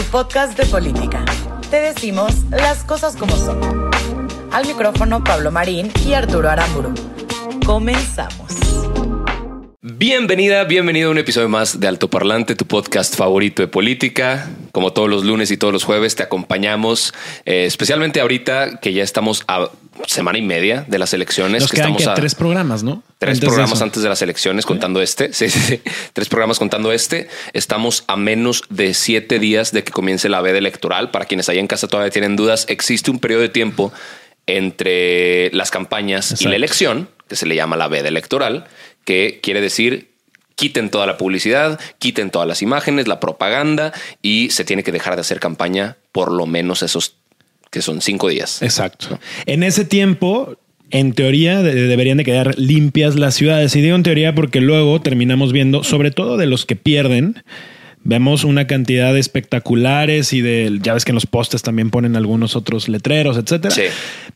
tu podcast de política. Te decimos las cosas como son. Al micrófono Pablo Marín y Arturo Aramburu. Comenzamos. Bienvenida, bienvenido a un episodio más de Alto Parlante, tu podcast favorito de política. Como todos los lunes y todos los jueves te acompañamos, eh, especialmente ahorita que ya estamos a semana y media de las elecciones. Nos que quedan estamos que a tres programas, ¿no? Tres programas eso. antes de las elecciones contando este. Sí, sí, sí. Tres programas contando este. Estamos a menos de siete días de que comience la veda electoral. Para quienes allá en casa todavía tienen dudas, existe un periodo de tiempo entre las campañas y la elección, que se le llama la veda electoral, que quiere decir quiten toda la publicidad, quiten todas las imágenes, la propaganda y se tiene que dejar de hacer campaña por lo menos esos que son cinco días. Exacto. En ese tiempo, en teoría, de- deberían de quedar limpias las ciudades. Y digo en teoría porque luego terminamos viendo, sobre todo de los que pierden, vemos una cantidad de espectaculares y de, ya ves que en los postes también ponen algunos otros letreros, etcétera. Sí.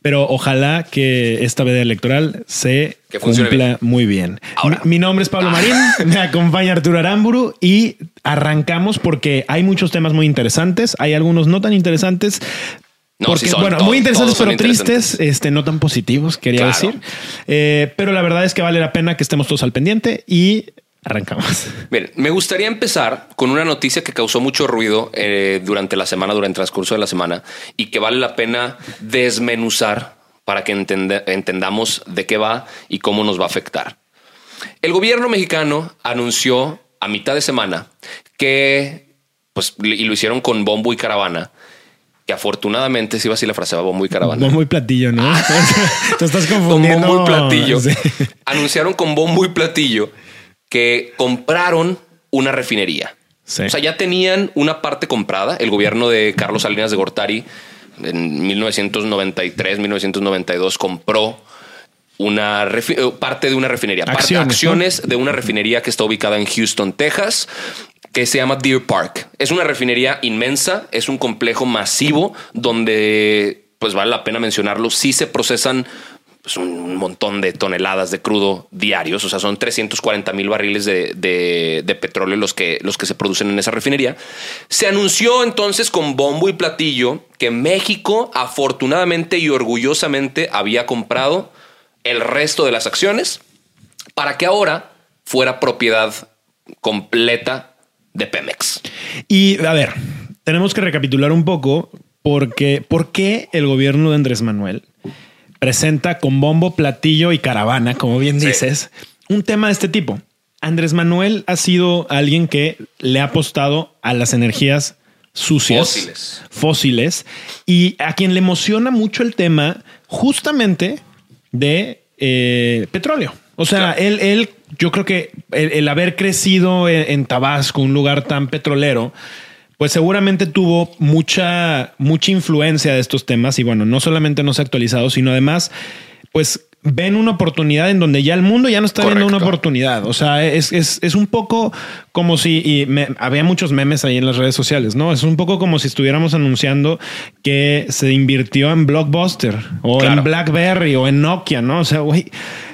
Pero ojalá que esta veda electoral se Que cumpla bien. muy bien. Ahora. Mi, mi nombre es Pablo Marín, me acompaña Arturo Aramburu y arrancamos porque hay muchos temas muy interesantes, hay algunos no tan interesantes. No, porque, sí son, bueno, muy interesantes, pero tristes, este, no tan positivos, quería Claro. decir. Eh, pero la verdad es que vale la pena que estemos todos al pendiente y arrancamos. Miren, me gustaría empezar con una noticia que causó mucho ruido eh, durante la semana, durante el transcurso de la semana, y que vale la pena desmenuzar para que entende- entendamos de qué va y cómo nos va a afectar. El gobierno mexicano anunció a mitad de semana que, pues, y lo hicieron con bombo y caravana, que afortunadamente, si iba así la frase, va bombo y caravana. Bombo y platillo, ¿no? Te estás con confundiendo. bombo y platillo. Sí. Anunciaron con bombo y platillo que compraron una refinería. Sí. O sea, ya tenían una parte comprada. El gobierno de Carlos Salinas de Gortari en 1993, 1992 compró una eh, parte de una refinería, parte- Acciones, ¿no? acciones de una refinería que está ubicada en Houston, Texas, que se llama Deer Park. Es una refinería inmensa, es un complejo masivo donde, pues vale la pena mencionarlo, sí se procesan pues, un montón de toneladas de crudo diarios, o sea, son 340 mil barriles de, de- de petróleo los que, los que se producen en esa refinería. Se anunció entonces con bombo y platillo que México afortunadamente y orgullosamente había comprado el resto de las acciones para que ahora fuera propiedad completa de Pemex. Y a ver, tenemos que recapitular un poco porque por qué el gobierno de Andrés Manuel presenta con bombo, platillo y caravana, como bien Sí. dices, un tema de este tipo. Andrés Manuel ha sido alguien que le ha apostado a las energías sucias, Fósiles. fósiles, y a quien le emociona mucho el tema justamente de eh, petróleo. O sea, Claro. él, él, yo creo que el, el haber crecido en, en Tabasco, un lugar tan petrolero, pues seguramente tuvo mucha, mucha influencia de estos temas. Y bueno, no solamente no se ha actualizado, sino además, pues ven una oportunidad en donde ya el mundo ya no está viendo una oportunidad. O sea, es, es, es un poco como si, y me- había muchos memes ahí en las redes sociales, ¿no? Es un poco como si estuviéramos anunciando que se invirtió en Blockbuster o Claro. en BlackBerry o en Nokia, ¿no? O sea, güey.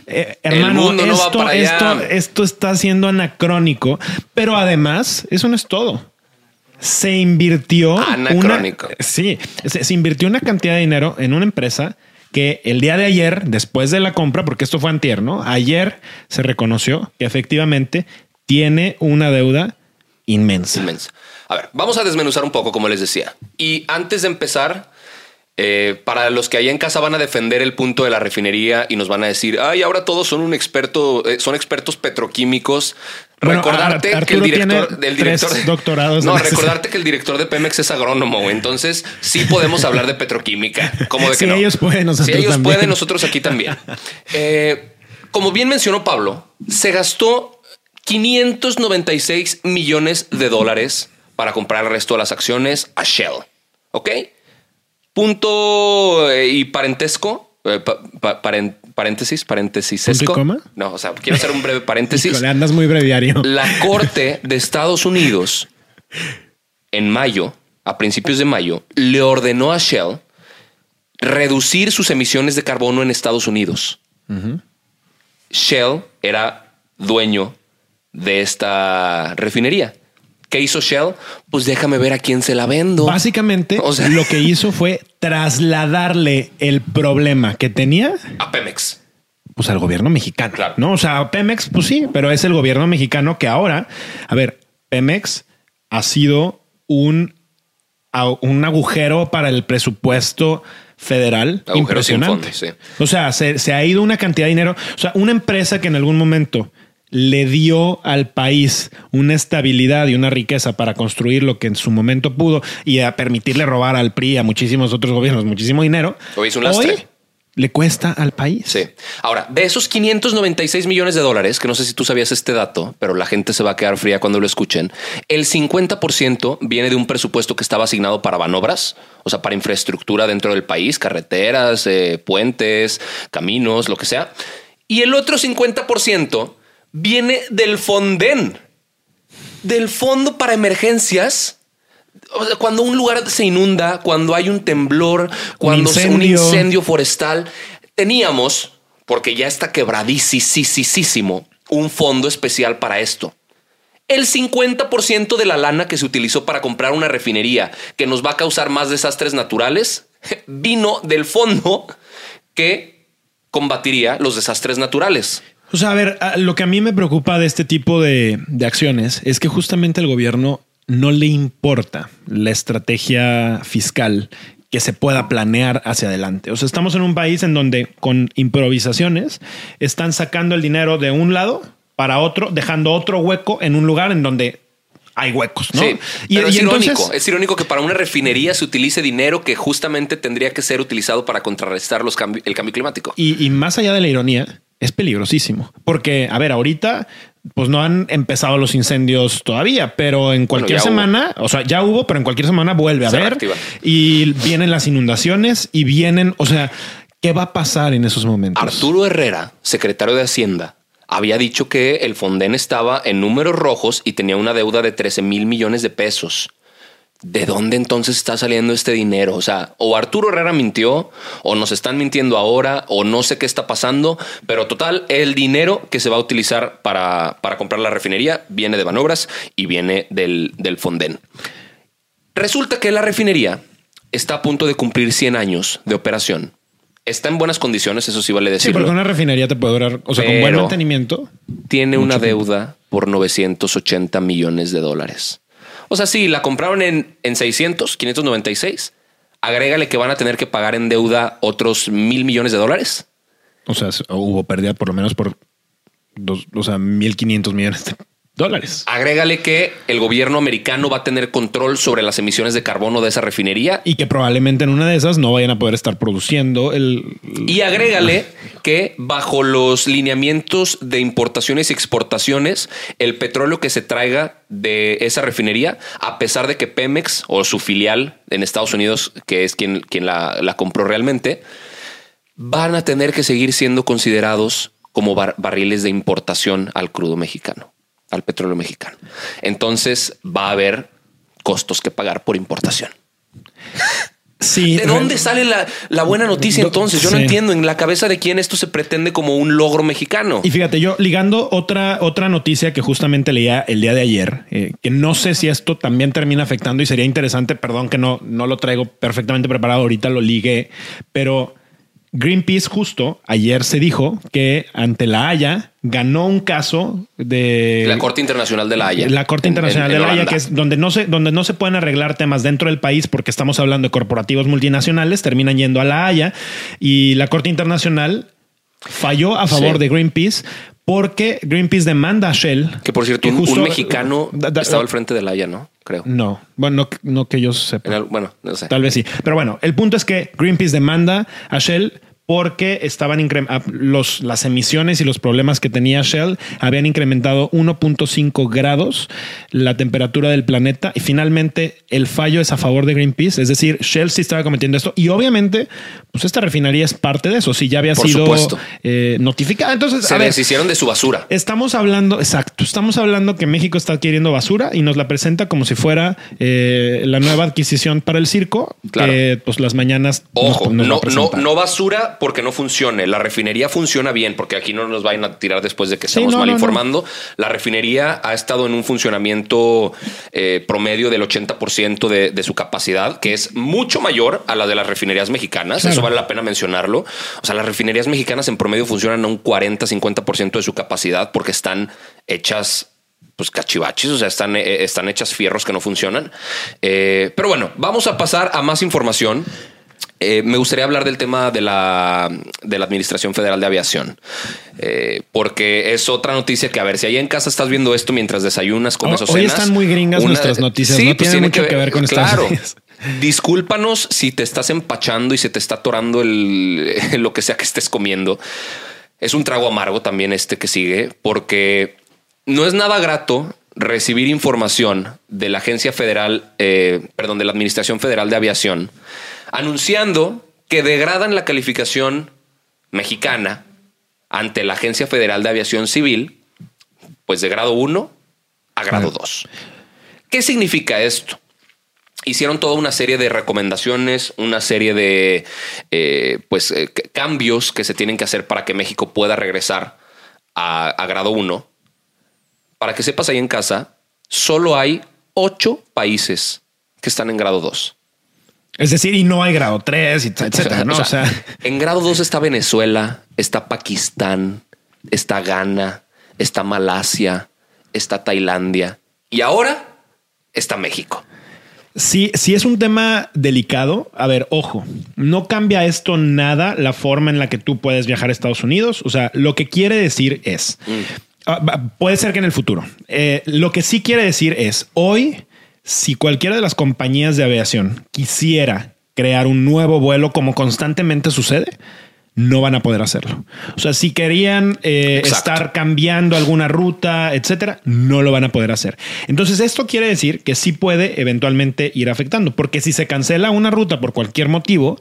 Eh, hermano, no esto, esto, esto está siendo anacrónico, pero además, eso no es todo. Se invirtió Anacrónico. una, sí, se, se invirtió una cantidad de dinero en una empresa que el día de ayer, después de la compra, porque esto fue antier, ¿no? Ayer se reconoció que efectivamente tiene una deuda inmensa. Inmensa. A ver, vamos a desmenuzar un poco, como les decía. Y antes de empezar, eh, para los que allá en casa van a defender el punto de la refinería y nos van a decir, ay, ahora todos son un experto, eh, son expertos petroquímicos. Bueno, recordarte Ar- que el director del tres director doctorados No, recordarte que el director de Pemex es agrónomo, entonces sí podemos hablar de petroquímica. Como de que Si no. ellos pueden, nosotros Si ellos también. pueden, nosotros aquí también. Eh, como bien mencionó Pablo, se gastó 596 millones de dólares para comprar el resto de las acciones a Shell. ¿Ok? Punto eh, y parentesco. eh, pa- pa- paren- paréntesis, paréntesis. ¿Punto y coma? No, o sea, quiero hacer un breve paréntesis. Híjole, andas muy breviario. La Corte de Estados Unidos, en mayo, a principios de mayo, le ordenó a Shell reducir sus emisiones de carbono en Estados Unidos. Shell era dueño de esta refinería. ¿Qué hizo Shell? Pues déjame ver a quién se la vendo. Básicamente, O sea- lo que hizo fue trasladarle el problema que tenía A Pemex. pues al gobierno mexicano. Claro. No, o sea, Pemex, pues sí, pero es el gobierno mexicano que ahora, a ver, Pemex ha sido un, un agujero para el presupuesto federal Agujero impresionante. fondo, sí. O sea, se, se ha ido una cantidad de dinero. O sea, una empresa que en algún momento le dio al país una estabilidad y una riqueza para construir lo que en su momento pudo y a permitirle robar al PRI a muchísimos otros gobiernos muchísimo dinero. Hoy es un lastre. le cuesta al país. Sí. Ahora, de esos 596 millones de dólares, que no sé si tú sabías este dato, pero la gente se va a quedar fría cuando lo escuchen, el 50% viene de un presupuesto que estaba asignado para banobras, o sea, para infraestructura dentro del país, carreteras, eh, puentes, caminos, lo que sea. Y el otro 50% viene del Fonden, del Fondo para Emergencias. O sea, cuando un lugar se inunda, cuando hay un temblor, cuando un incendio. incendio forestal, teníamos, porque ya está quebradísimo, un fondo especial para esto. El 50% de la lana que se utilizó para comprar una refinería que nos va a causar más desastres naturales vino del fondo que combatiría los desastres naturales. O sea, a ver, lo que a mí me preocupa de este tipo de, de acciones es que justamente el gobierno no le importa la estrategia fiscal que se pueda planear hacia adelante. O sea, estamos en un país en donde con improvisaciones están sacando el dinero de un lado para otro, dejando otro hueco en un lugar en donde hay huecos, ¿no? Sí, pero es entonces- irónico. Es irónico que para una refinería se utilice dinero que justamente tendría que ser utilizado para contrarrestar los cambi- el cambio climático. Y, y más allá de la ironía, es peligrosísimo. Porque, a ver, ahorita, pues no han empezado los incendios todavía, pero en cualquier hubo. semana, o sea, ya hubo, pero en cualquier semana vuelve a Se ver. reactiva. Y vienen las inundaciones y vienen, o sea, ¿qué va a pasar en esos momentos? Arturo Herrera, secretario de Hacienda, había dicho que el Fonden estaba en números rojos y tenía una deuda de 13 mil millones de pesos. ¿De dónde entonces está saliendo este dinero? O sea, o Arturo Herrera mintió, o nos están mintiendo ahora, o no sé qué está pasando, pero total, el dinero que se va a utilizar para, para comprar la refinería viene de Banobras y viene del, del Fonden. Resulta que la refinería está a punto de cumplir 100 años de operación. Está en buenas condiciones, eso sí vale Sí, decirlo porque una refinería te puede durar, o sea, con buen mantenimiento. tiene una deuda por 980 millones de dólares. O sea, sí, la compraron en, en 600, 596. Agrégale que van a tener que pagar en deuda otros mil millones de dólares. O sea, hubo pérdida por lo menos por dos, o sea, 1.500 millones de dólares. Agrégale que el gobierno americano va a tener control sobre las emisiones de carbono de esa refinería. Y que probablemente en una de esas no vayan a poder estar produciendo el... Y agrégale que bajo los lineamientos de importaciones y exportaciones, el petróleo que se traiga de esa refinería, a pesar de que Pemex o su filial en Estados Unidos, que es quien, quien la, la compró realmente, van a tener que seguir siendo considerados como bar- barriles de importación al crudo mexicano, al petróleo mexicano. Entonces va a haber costos que pagar por importación. Sí. ¿De dónde sale la, la buena noticia entonces? Yo no entiendo en la cabeza de quién esto se pretende como un logro mexicano. Y fíjate, yo ligando otra, otra noticia que justamente leía el día de ayer, eh, que no sé si esto también termina afectando y sería interesante, perdón que no, no lo traigo perfectamente preparado, ahorita lo ligué, pero Greenpeace justo ayer se dijo que ante la Haya ganó un caso de La Corte Internacional de la Haya. La Corte Internacional en- en de la Haya, que es donde no se, donde no se pueden arreglar temas dentro del país porque estamos hablando de corporativos multinacionales, terminan yendo a la Haya y la Corte Internacional falló a favor Sí. de Greenpeace porque Greenpeace demanda a Shell. Que por cierto, que un, mexicano Da- da- estaba al frente de la Haya, ¿no? Creo. No, bueno, no, no que yo sepa. el- bueno, no sé. Tal vez sí. Pero bueno, el punto es que Greenpeace demanda a Shell porque estaban ah, los, las emisiones y los problemas que tenía Shell habían incrementado 1.5 grados la temperatura del planeta y finalmente el fallo es a favor de Greenpeace, es decir, Shell sí estaba cometiendo esto y obviamente pues esta refinería es parte de eso, si ya había Por sido eh, notificada. Entonces, Se a ver, deshicieron de su basura. Estamos hablando, exacto, estamos hablando que México está adquiriendo basura y nos la presenta como si fuera eh, la nueva adquisición para el circo, Claro. que pues las mañanas Ojo, nos no, no, no basura porque no funcione. La refinería funciona bien porque aquí no nos vayan a tirar después de que Sí, estamos no, mal no, no. informando. La refinería ha estado en un funcionamiento eh, promedio del 80% de, de su capacidad, que es mucho mayor a la de las refinerías mexicanas. Claro. Eso vale la pena mencionarlo. O sea, las refinerías mexicanas en promedio funcionan a un 40-50% de su capacidad porque están hechas pues cachivaches, o sea, están, eh, están hechas fierros que no funcionan. Eh, pero bueno, vamos a pasar a más información. Eh, me gustaría hablar del tema de la, de la Administración Federal de Aviación, Eh, porque es otra noticia que, a ver, si ahí en casa estás viendo esto mientras desayunas, comes Hoy- o hoy cenas, están muy gringas nuestras noticias, no pues tienen mucho que ver con Estados claro. Unidos. Discúlpanos si te estás empachando y se te está atorando el, lo que sea que estés comiendo. Es un trago amargo también este que sigue, porque no es nada grato recibir información de la Agencia Federal, eh, perdón, de la Administración Federal de Aviación, anunciando que degradan la calificación mexicana ante la Agencia Federal de Aviación Civil, pues de grado 1 a grado 2. ¿Qué significa esto? Hicieron toda una serie de recomendaciones, una serie de eh, pues, eh, cambios que se tienen que hacer para que México pueda regresar a, a grado 1. Para que sepas ahí en casa, solo hay ocho países que están en grado 2. Es decir, y no hay grado 3, etcétera, ¿no? O O sea, sea, en grado 2 está Venezuela, está Pakistán, está Ghana, está Malasia, está Tailandia y ahora está México. Sí, sí es un tema delicado. A ver, ojo, no cambia esto nada la forma en la que tú puedes viajar a Estados Unidos. O sea, lo que quiere decir es, ah, puede ser que en el futuro. Eh, lo que sí quiere decir es, hoy, si cualquiera de las compañías de aviación quisiera crear un nuevo vuelo como constantemente sucede, no van a poder hacerlo. O sea, si querían eh, estar cambiando alguna ruta, etcétera, no lo van a poder hacer. Entonces, esto quiere decir que sí puede eventualmente ir afectando, porque si se cancela una ruta por cualquier motivo,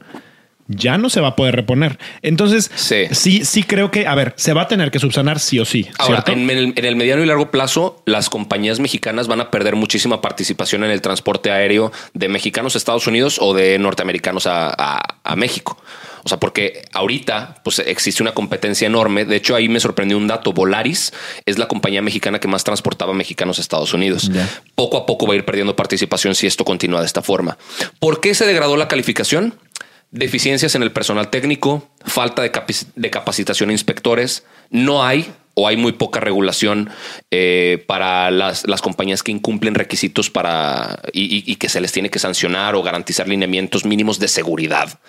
ya no se va a poder reponer. Entonces, Sí. sí, sí, creo que, a ver, se va a tener que subsanar sí o sí. Ahora, en el, en el mediano y largo plazo, las compañías mexicanas van a perder muchísima participación en el transporte aéreo de mexicanos a Estados Unidos o de norteamericanos a, a- a México. O sea, porque ahorita pues, existe una competencia enorme. De hecho, ahí me sorprendió un dato. Volaris es la compañía mexicana que más transportaba mexicanos a Estados Unidos. Poco a poco va a ir perdiendo participación si esto continúa de esta forma. ¿Por qué se degradó la calificación? Deficiencias en el personal técnico, falta de, de capacitación a inspectores, no hay o hay muy poca regulación eh, para las, las compañías que incumplen requisitos para y que se les tiene que sancionar o garantizar lineamientos mínimos de seguridad.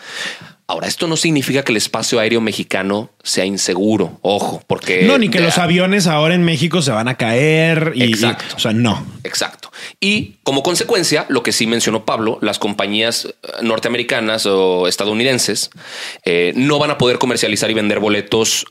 Ahora, esto no significa que el espacio aéreo mexicano sea inseguro. Ojo, porque no, ni que los aviones ahora en México se van a caer. Y, y- Exacto. o sea, no. Exacto. Y como consecuencia, lo que sí mencionó Pablo, las compañías eh, norteamericanas o estadounidenses eh, no van a poder comercializar y vender boletos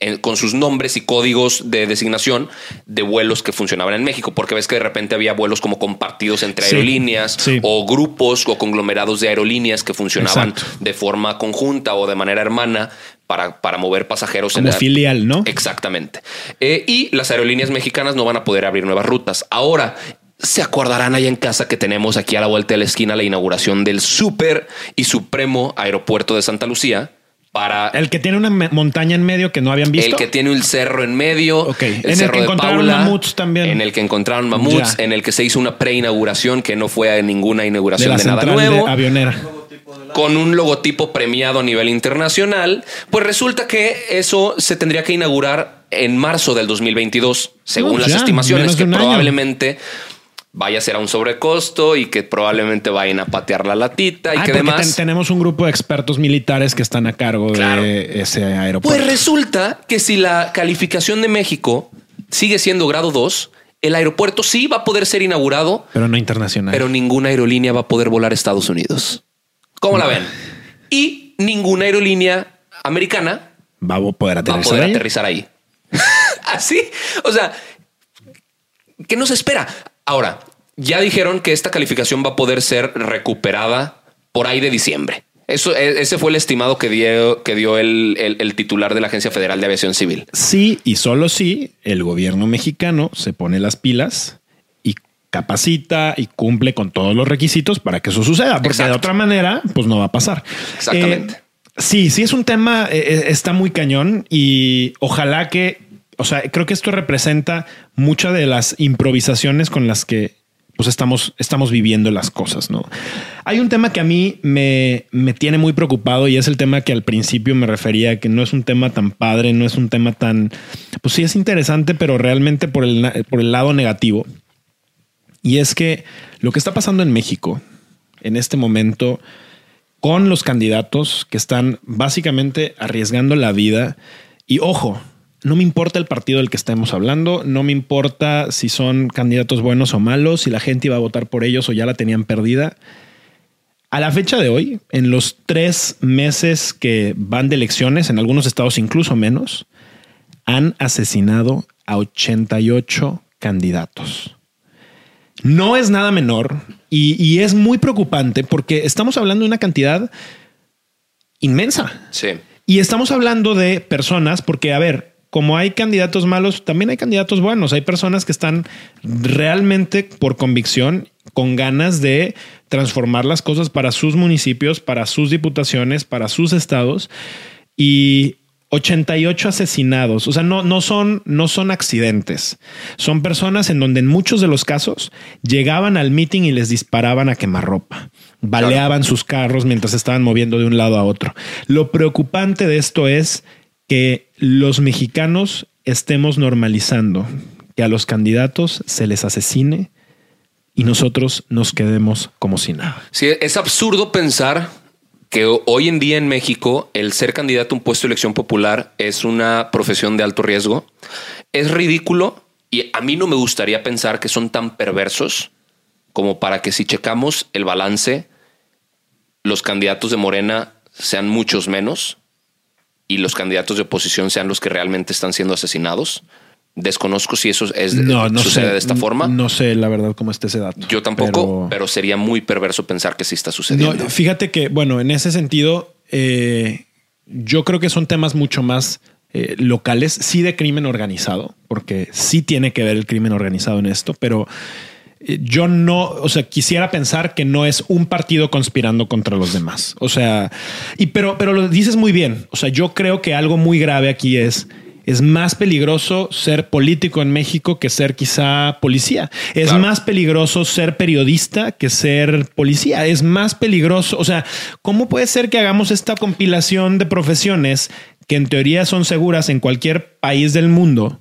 en- con sus nombres y códigos de designación de vuelos que funcionaban en México, porque ves que de repente había vuelos como compartidos entre Sí, aerolíneas sí. o grupos o conglomerados de aerolíneas que funcionaban Exacto. de forma conjunta o de manera hermana para, para mover pasajeros Como en la- filial, ¿no? Exactamente. Eh, y las aerolíneas mexicanas no van a poder abrir nuevas rutas. Ahora, se acordarán allá en casa que tenemos aquí a la vuelta de la esquina la inauguración del super y supremo aeropuerto de Santa Lucía para El que tiene una montaña en medio que no habían visto. el que tiene un cerro en medio, Ok. el En el que de encontraron Paula, mamuts también. en el que encontraron mamuts, Ya. en el que se hizo una preinauguración que no fue ninguna de inauguración la de, nada de nuevo avionera. con un logotipo premiado a nivel internacional, pues resulta que eso se tendría que inaugurar en marzo del 2022, según No, pues las ya, estimaciones, que año. Vaya a ser a un sobrecosto y que probablemente vayan a patear la latita y Ah, que porque demás. ten- tenemos un grupo de expertos militares que están a cargo Claro. de ese aeropuerto. Pues resulta que si la calificación de México sigue siendo grado 2, el aeropuerto sí va a poder ser inaugurado, pero no internacional. pero ninguna aerolínea va a poder volar a Estados Unidos. ¿Cómo la ven? Y ninguna aerolínea americana Va a poder va a aterrizar. poder ahí. aterrizar ahí. Así. O sea, ¿qué nos espera? Ahora, ya dijeron que esta calificación va a poder ser recuperada por ahí de diciembre. Eso, e- ese fue el estimado que dio, que dio el, el- el titular de la Agencia Federal de Aviación Civil. Sí y solo si el gobierno mexicano se pone las pilas y capacita y cumple con todos los requisitos para que eso suceda, porque Exacto. de otra manera, pues no va a pasar. Exactamente. Eh, sí, sí es un tema, eh, eh, está muy cañón y ojalá que, o sea, creo que esto representa muchas de las improvisaciones con las que pues estamos, estamos viviendo las cosas, ¿no? Hay un tema que a mí me, me tiene muy preocupado y es el tema que al principio me refería, que no es un tema tan padre, no es un tema tan, pues sí es interesante, pero realmente por el, por el lado negativo. Y es que lo que está pasando en México en este momento con los candidatos que están básicamente arriesgando la vida y ojo, no me importa el partido del que estemos hablando, no me importa si son candidatos buenos o malos, si la gente iba a votar por ellos o ya la tenían perdida. A la fecha de hoy, en los tres meses que van de elecciones, en algunos estados incluso menos, han asesinado a 88 candidatos. No es nada menor y, y es muy preocupante porque estamos hablando de una cantidad inmensa. Sí. Y estamos hablando de personas, porque a ver, como hay candidatos malos, también hay candidatos buenos. Hay personas que están realmente por convicción, con ganas de transformar las cosas para sus municipios, para sus diputaciones, para sus estados. Y 88 asesinados. O sea, no, no, son, no son accidentes. Son personas en donde en muchos de los casos llegaban al meeting y les disparaban a quemarropa. Baleaban sus carros mientras estaban moviendo de un lado a otro. Lo preocupante de esto es que los mexicanos estemos normalizando que a los candidatos se les asesine y nosotros nos quedemos como si nada. Sí, es absurdo pensar que hoy en día en México el ser candidato a un puesto de elección popular es una profesión de alto riesgo. Es ridículo y a mí no me gustaría pensar que son tan perversos como para que si checamos el balance, los candidatos de Morena sean muchos menos y los candidatos de oposición sean los que realmente están siendo asesinados. Desconozco si eso es, sucede sé, de esta forma. No sé la verdad cómo está ese dato. Yo tampoco, pero, sería muy perverso pensar que sí está sucediendo. No, fíjate que, bueno, en ese sentido, eh, yo creo que son temas mucho más eh, locales, sí de crimen organizado, porque sí tiene que ver el crimen organizado en esto, pero yo no, o sea, quisiera pensar que no es un partido conspirando contra los demás. O sea, y pero, pero lo dices muy bien. O sea, yo creo que algo muy grave aquí es es más peligroso ser político en México que ser quizá policía. Es claro. más peligroso ser periodista que ser policía. Es más peligroso. O sea, ¿cómo puede ser que hagamos esta compilación de profesiones que en teoría son seguras en cualquier país del mundo?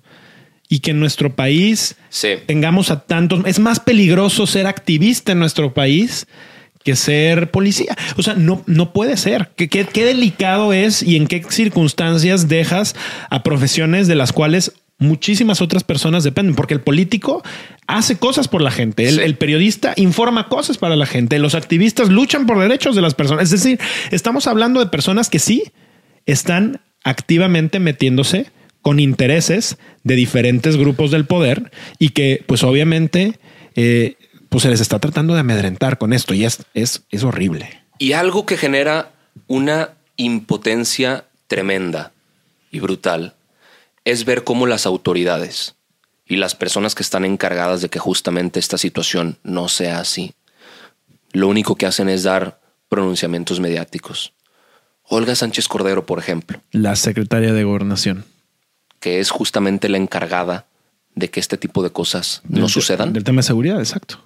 Y que en nuestro país sí. tengamos a tantos. Es más peligroso ser activista en nuestro país que ser policía. O sea, no, no puede ser. ¿Qué, qué, qué delicado es y en qué circunstancias dejas a profesiones de las cuales muchísimas otras personas dependen, porque el político hace cosas por la gente, el, sí. el, periodista informa cosas para la gente, los activistas luchan por derechos de las personas. Es decir, estamos hablando de personas que sí están activamente metiéndose con intereses de diferentes grupos del poder y que pues obviamente eh, pues se les está tratando de amedrentar con esto y es, es, es horrible. Y algo que genera una impotencia tremenda y brutal es ver cómo las autoridades y las personas que están encargadas de que justamente esta situación no sea así, lo único que hacen es dar pronunciamientos mediáticos. Olga Sánchez Cordero, por ejemplo. La secretaria de Gobernación. Que es justamente la encargada de que este tipo de cosas no sucedan. Del tema de seguridad, exacto.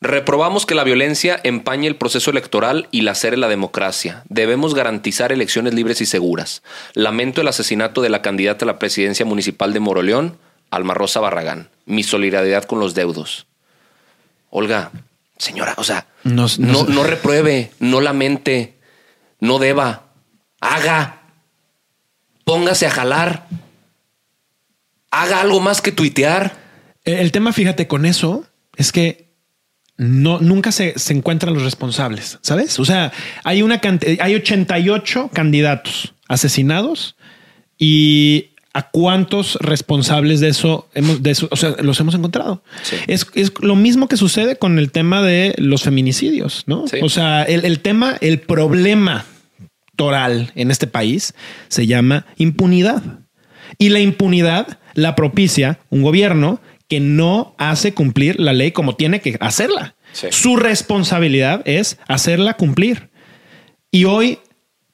Reprobamos que la violencia empañe el proceso electoral y lacere la democracia. Debemos garantizar elecciones libres y seguras. Lamento el asesinato de la candidata a la presidencia municipal de Moroleón, Alma Rosa Barragán. Mi solidaridad con los deudos. Olga, señora, o sea, no, no, no, no repruebe, no lamente, no deba, haga, póngase a jalar, haga algo más que tuitear. El tema, fíjate, con eso es que no, nunca se, se encuentran los responsables, ¿sabes? O sea, hay una hay 88 candidatos asesinados y a cuántos responsables de eso hemos, de eso, o sea, los hemos encontrado. Es, es, lo mismo que sucede con el tema de los feminicidios, ¿no? O sea, el, el tema, el problema en este país se llama impunidad. Y la impunidad la propicia un gobierno que no hace cumplir la ley como tiene que hacerla. Su responsabilidad es hacerla cumplir. Y hoy,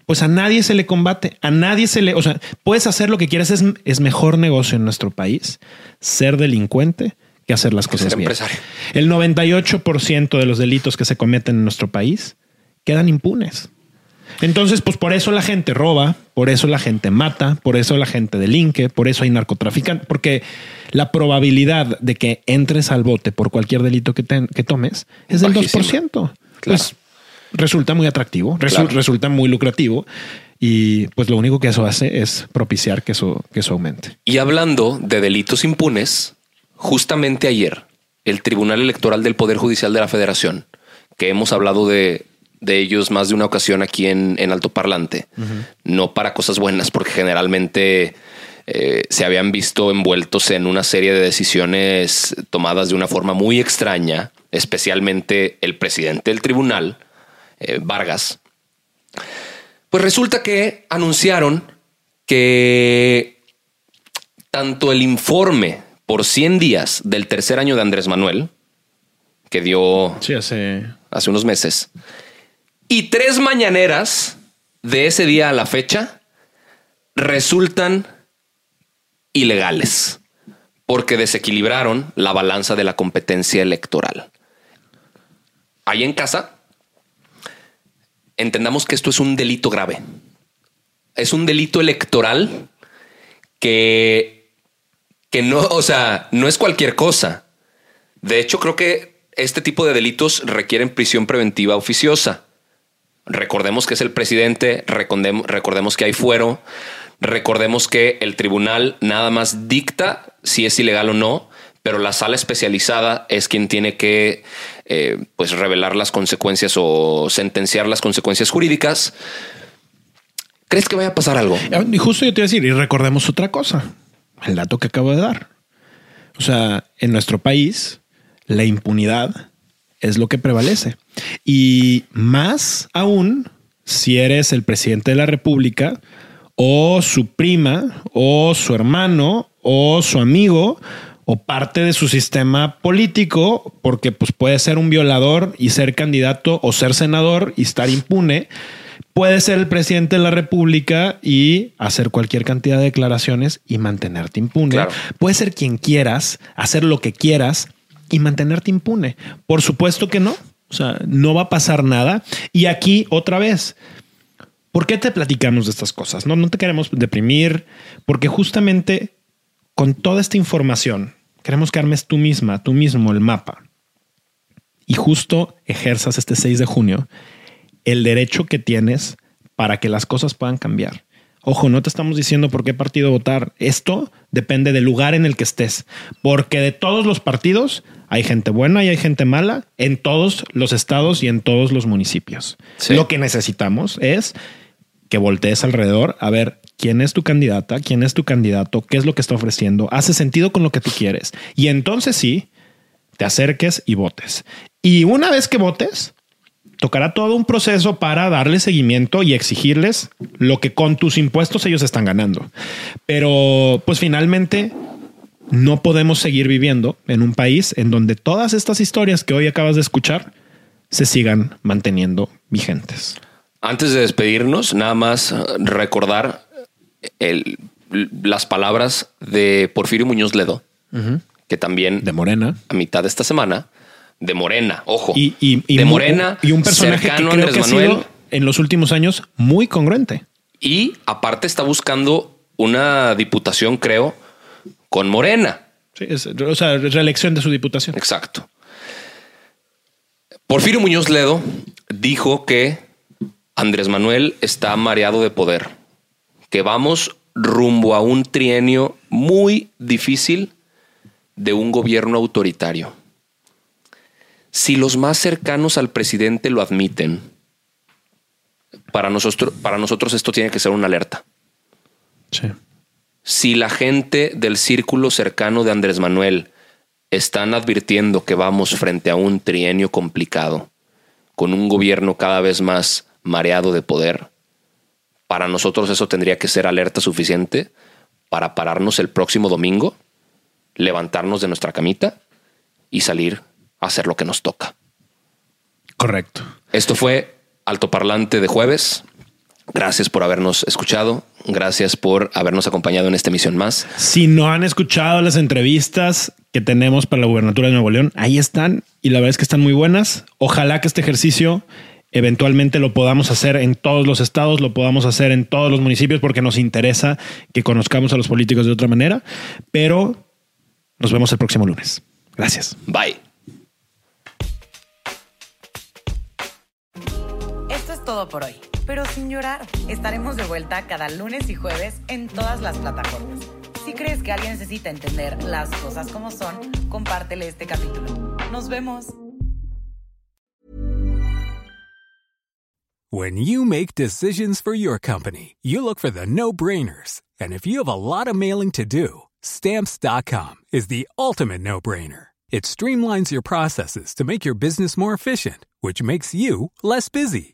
pues a nadie se le combate, a nadie se le, o sea, puedes hacer lo que quieras, es, es mejor negocio en nuestro país ser delincuente que hacer las cosas bien. El 98% de los delitos que se cometen en nuestro país quedan impunes. Entonces, pues por eso la gente roba, por eso la gente mata, por eso la gente delinque, por eso hay narcotraficantes, porque la probabilidad de que entres al bote por cualquier delito que, que tomes es del 2%. Pues resulta muy atractivo, resulta muy lucrativo y pues lo único que eso hace es propiciar que eso, que eso aumente. Y hablando de delitos impunes, justamente ayer el Tribunal Electoral del Poder Judicial de la Federación, que hemos hablado de de ellos más de una ocasión aquí en, en Alto Parlante, no para cosas buenas, porque generalmente eh, se habían visto envueltos en una serie de decisiones tomadas de una forma muy extraña, especialmente el presidente del tribunal, eh, Vargas. Pues resulta que anunciaron que tanto el informe por 100 días del tercer año de Andrés Manuel, que dio hace... hace unos meses, y tres mañaneras de ese día a la fecha resultan ilegales porque desequilibraron la balanza de la competencia electoral. Ahí en casa, entendamos que esto es un delito grave. Es un delito electoral que, que no, o sea, no es cualquier cosa. De hecho, creo que este tipo de delitos requieren prisión preventiva oficiosa. Recordemos que es el presidente, recordemos, que hay fuero, recordemos que el tribunal nada más dicta si es ilegal o no, pero la sala especializada es quien tiene que eh, pues revelar las consecuencias o sentenciar las consecuencias jurídicas. ¿Crees que vaya a pasar algo? Ah, y justo yo te iba a decir, y recordemos otra cosa, el dato que acabo de dar. O sea, en nuestro país, la impunidad es lo que prevalece. Y más aún si eres el presidente de la República o su prima o su hermano o su amigo o parte de su sistema político, porque pues puede ser un violador y ser candidato o ser senador y estar impune. Puede ser el presidente de la República y hacer cualquier cantidad de declaraciones y mantenerte impune. Puede ser quien quieras, hacer lo que quieras y mantenerte impune. Por supuesto que no. O sea, no va a pasar nada. Y aquí otra vez, ¿por qué te platicamos de estas cosas? No, no te queremos deprimir, porque justamente con toda esta información queremos que armes tú misma, tú mismo el mapa y justo ejerzas este 6 de junio el derecho que tienes para que las cosas puedan cambiar. Ojo, no te estamos diciendo por qué partido votar. Esto depende del lugar en el que estés, porque de todos los partidos hay gente buena y hay gente mala en todos los estados y en todos los municipios. Lo que necesitamos es que voltees alrededor a ver quién es tu candidata, quién es tu candidato, qué es lo que está ofreciendo, hace sentido con lo que tú quieres. Y entonces sí, te acerques y votes. Y una vez que votes, tocará todo un proceso para darle seguimiento y exigirles lo que con tus impuestos ellos están ganando. Pero pues finalmente no podemos seguir viviendo en un país en donde todas estas historias que hoy acabas de escuchar se sigan manteniendo vigentes. Antes de despedirnos, nada más recordar las palabras de Porfirio Muñoz Ledo, que también de Morena a mitad de esta semana de Morena, ojo. Y, de Morena y un personaje que creo que ha sido en los últimos años muy congruente. Y aparte está buscando una diputación, creo, con Morena. Sí, o sea, reelección de su diputación. Exacto. Porfirio Muñoz Ledo dijo que Andrés Manuel está mareado de poder, que vamos rumbo a un trienio muy difícil de un gobierno autoritario. Si los más cercanos al presidente lo admiten, para nosotros, para nosotros esto tiene que ser una alerta. Sí. Si la gente del círculo cercano de Andrés Manuel están advirtiendo que vamos frente a un trienio complicado, con un gobierno cada vez más mareado de poder, para nosotros eso tendría que ser alerta suficiente para pararnos el próximo domingo, levantarnos de nuestra camita y salir a hacer lo que nos toca. Correcto. Esto fue Altoparlante de jueves. Gracias por habernos escuchado. Gracias por habernos acompañado en esta emisión más. Si no han escuchado las entrevistas que tenemos para la gubernatura de Nuevo León, ahí están y la verdad es que están muy buenas. Ojalá que este ejercicio eventualmente lo podamos hacer en todos los estados, lo podamos hacer en todos los municipios porque nos interesa que conozcamos a los políticos de otra manera, pero nos vemos el próximo lunes. Gracias. Bye. Esto es todo por hoy, pero sin llorar. Estaremos de vuelta cada lunes y jueves en todas las plataformas. Si crees que alguien necesita entender las cosas como son, compártele este capítulo. Nos vemos. When you make decisions for your company, you look for the no-brainers. And if you have a lot of mailing to do, stamps.com is the ultimate no-brainer. It streamlines your processes to make your business more efficient, which makes you less busy.